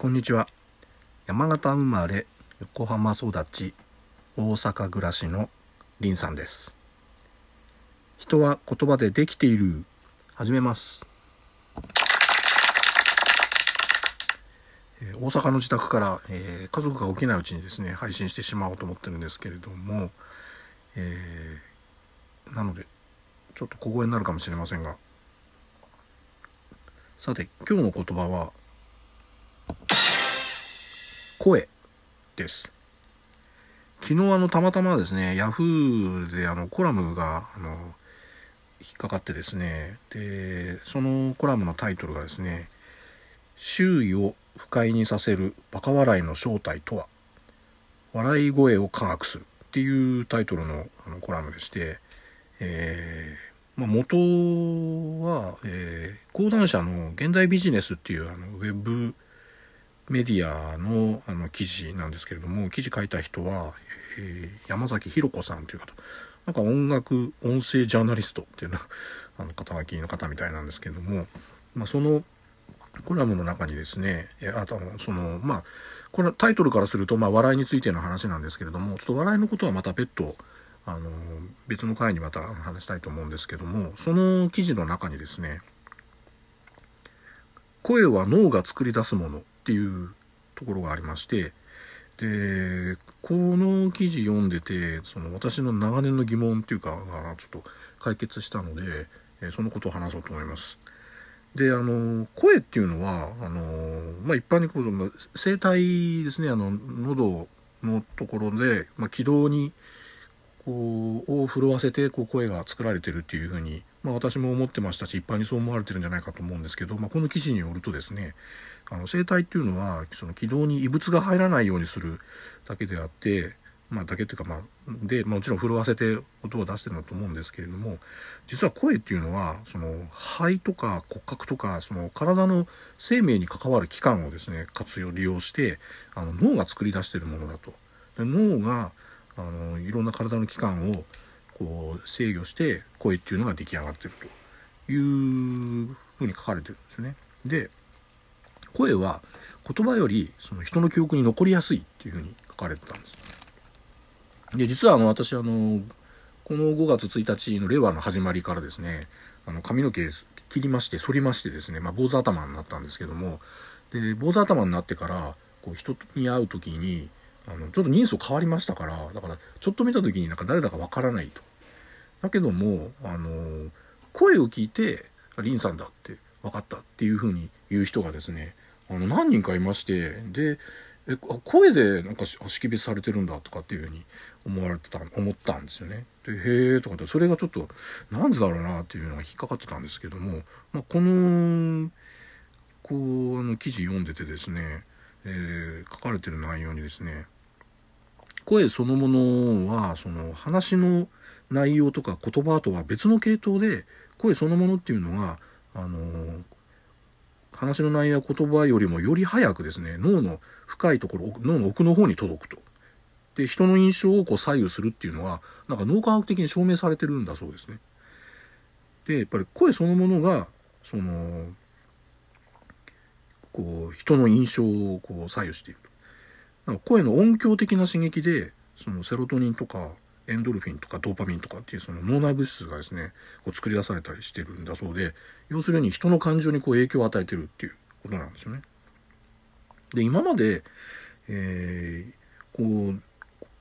こんにちは。山形生まれ横浜育ち大阪暮らしのりんさんです。人は言葉でできている。始めます。大阪の自宅から、えー家族が起きないうちにですね配信してしまおうと思ってるんですけれども、えーなのでちょっと小声になるかもしれませんが。さて今日の言葉は声です。昨日あのたまたまですねヤフーであのコラムがあの引っかかってですねでそのコラムのタイトルがですね周囲を不快にさせるバカ笑いの正体とは笑い声を科学するっていうタイトルのあのコラムでして、えーまあ、元は、えー講談社の現代ビジネスっていうあのウェブメディアのあの記事なんですけれども記事書いた人は、えー山崎ひろ子さんという方。なんか音楽音声ジャーナリストっていうのあの肩書きの方みたいなんですけれども、まあ、そのコラムの中にですねあとそのまあこれタイトルからすると、まあ、笑いについての話なんですけれどもちょっと笑いのことはまた別途あの別の回にまた話したいと思うんですけどもその記事の中にですね声は脳が作り出すもの。っていうところがありましてでこの記事読んでてその私の長年の疑問っていうかがちょっと解決したので、そのことを話そうと思います。であの声っていうのはあの、まあ、一般にこう声帯ですねあの喉のところで、まあ、気道にこうを震わせてこう声が作られてるっていうふうに、まあ、私も思ってましたし一般にそう思われてるんじゃないかと思うんですけど、まあ、この記事によるとですねあの声帯っていうのはその気道に異物が入らないようにするだけであってまあだけっていうかまあでまあもちろん震わせて音を出してるんだと思うんですけれども実は声っていうのはその肺とか骨格とかその体の生命に関わる器官をですね活用利用してあの脳が作り出しているものだと。で脳があのいろんな体の器官をこう制御して声っていうのが出来上がってるというふうに書かれてるんですね。で声は言葉よりその人の記憶に残りやすいっていうふうに書かれてたんです。で実はあの私あのこの5月1日の令和の始まりからですねあの髪の毛切りまして剃りましてですね、まあ、坊主頭になったんですけどもで坊主頭になってからこう人に会う時にあのちょっと人相変わりましたからだからちょっと見た時になんか誰だかわからないと。だけどもあの声を聞いてリンさんだって分かったっていうふうに言う人がですねあの何人かいましてでえ声でなんか識別されてるんだとかっていうふうに思われてた思ったんですよね。でへえとかってそれがちょっとなんでだろうなっていうのが引っかかってたんですけども、まあ、このこうあの記事読んでてですね、えー書かれてる内容にですね声そのものはその話の内容とか言葉とは別の系統で声そのものっていうのがあの話の内容や言葉よりもより早くですね脳の深いところ脳の奥の方に届くと。で人の印象をこう左右するっていうのはなんか脳科学的に証明されてるんだそうですね。でやっぱり声そのものがそのこう人の印象をこう左右していると。なんか声の音響的な刺激でそのセロトニンとかエンドルフィンとかドーパミンとかっていうその脳内物質がですねこう作り出されたりしてるんだそうで要するに人の感情にこう影響を与えてるっていうことなんですよね。で今まで、えーこう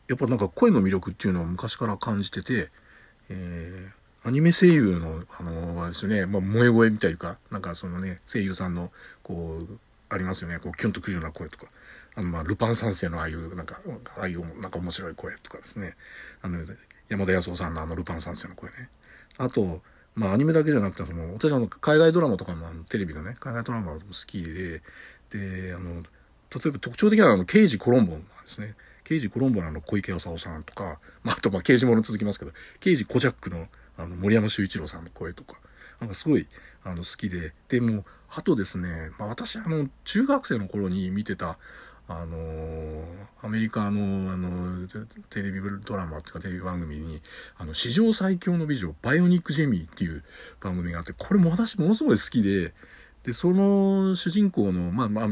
やっぱなんか声の魅力っていうのを昔から感じてて、えーアニメ声優の、あのあれですね、まあ、萌え声みたいか、なんかそのね、声優さんの、こう、ありますよね、こう、キュンとくるような声とか、あの、まあ、ルパン三世のああいう、なんか、ああいう、なんか面白い声とかですね、あの、山田康夫さんのあの、ルパン三世の声ね。あと、まあ、アニメだけじゃなくて、その、私あの、海外ドラマとかも、あのテレビのね、海外ドラマも好きで、で、あの、例えば特徴的なのは、あの、刑事コロンボなんですね。刑事コロンボのあの、小池康夫さんとか、まあ、あと、まあ、刑事物続きますけど、刑事コジャックの、あの、森山修一郎さんの声とか、なんかすごい、あの、好きで、でも、あとですね、まあ、私、あの、中学生の頃に見てた、あのーアメリカの、あの、テレビドラマっていうかテレビ番組に、あの、史上最強の美女、バイオニック・ジェミーっていう番組があって、これも私ものすごい好きで、で、その主人公の、まあ、まあ、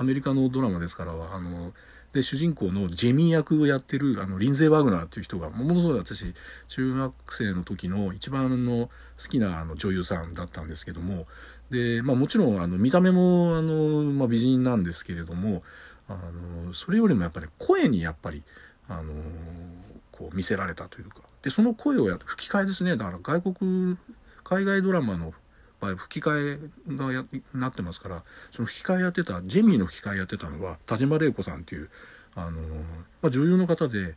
アメリカのドラマですからは、あの、で、主人公のジェミー役をやってる、あの、リンゼー・ワグナーっていう人が、ものすごい私、中学生の時の一番の好きなあの女優さんだったんですけども、で、まあもちろん、あの、見た目も、あの、まあ美人なんですけれども、あの、それよりもやっぱり声にやっぱり、あの、こう見せられたというか、で、その声をや吹き替えですね。だから外国、海外ドラマの場合、吹き替えがやなってますから、その吹き替えやってた、ジェミーの吹き替えやってたのは、田島玲子さんっていう、あの、まあ、女優の方で、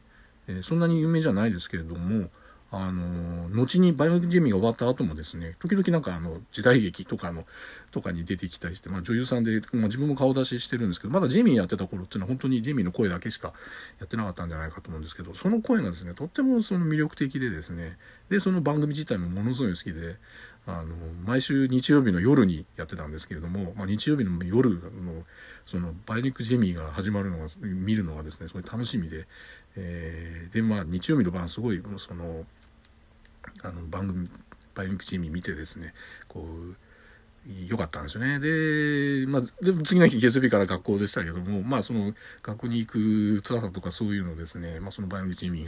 えー、そんなに有名じゃないですけれども、あの、後にバイオジェミが終わった後もですね、時々なんかあの、時代劇とかの、とかに出てきたりして、まあ女優さんで、まあ自分も顔出ししてるんですけど、まだジェミーやってた頃っていうのは本当にジェミーの声だけしかやってなかったんじゃないかと思うんですけど、その声がですね、とってもその魅力的でですね、で、その番組自体もものすごい好きで、あの、毎週日曜日の夜にやってたんですけれども、まあ日曜日の夜の、そのバイオニックジェミーが始まるのが、見るのがですね、すごい楽しみで、えー、で、まあ日曜日の晩すごい、その、あの番組バイオニックチーム見てですねこう良かったんですよね。で、まあ、次の日月曜日から学校でしたけども、まあその学校に行く辛さとかそういうのをですね、まあそのバイオニックチーム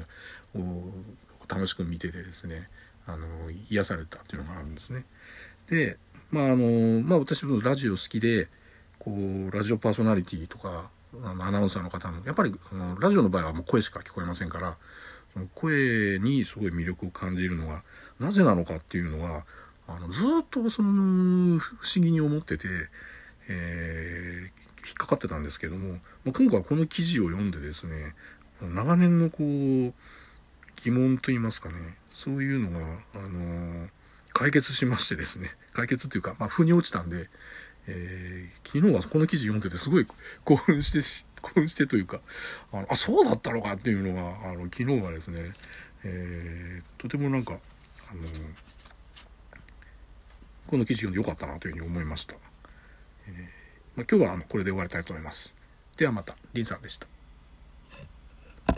が楽しく見ててですね、あの、癒されたっていうのがあるんですね。で、まああの、まあ私もラジオ好きで、こう、ラジオパーソナリティとか、あのアナウンサーの方の、やっぱりあのラジオの場合はもう声しか聞こえませんから、声にすごい魅力を感じるのがなぜなのかっていうのはあのずっとその不思議に思ってて、えー、引っかかってたんですけども、まあ、今回この記事を読んでですね長年のこう疑問と言いますかねそういうのが、あのー、解決しましてですね 解決っていうか、まあ、腑に落ちたんで、えー、昨日はこの記事読んでてすごい興奮して興奮してというか、あのあ、そうだったのかっていうのが、あの、昨日はですね、えー、とてもなんか、あの、この記事読んでよかったなというふうに思いました。えーまあ、今日はあのこれで終わりたいと思います。ではまた、リンさんでした。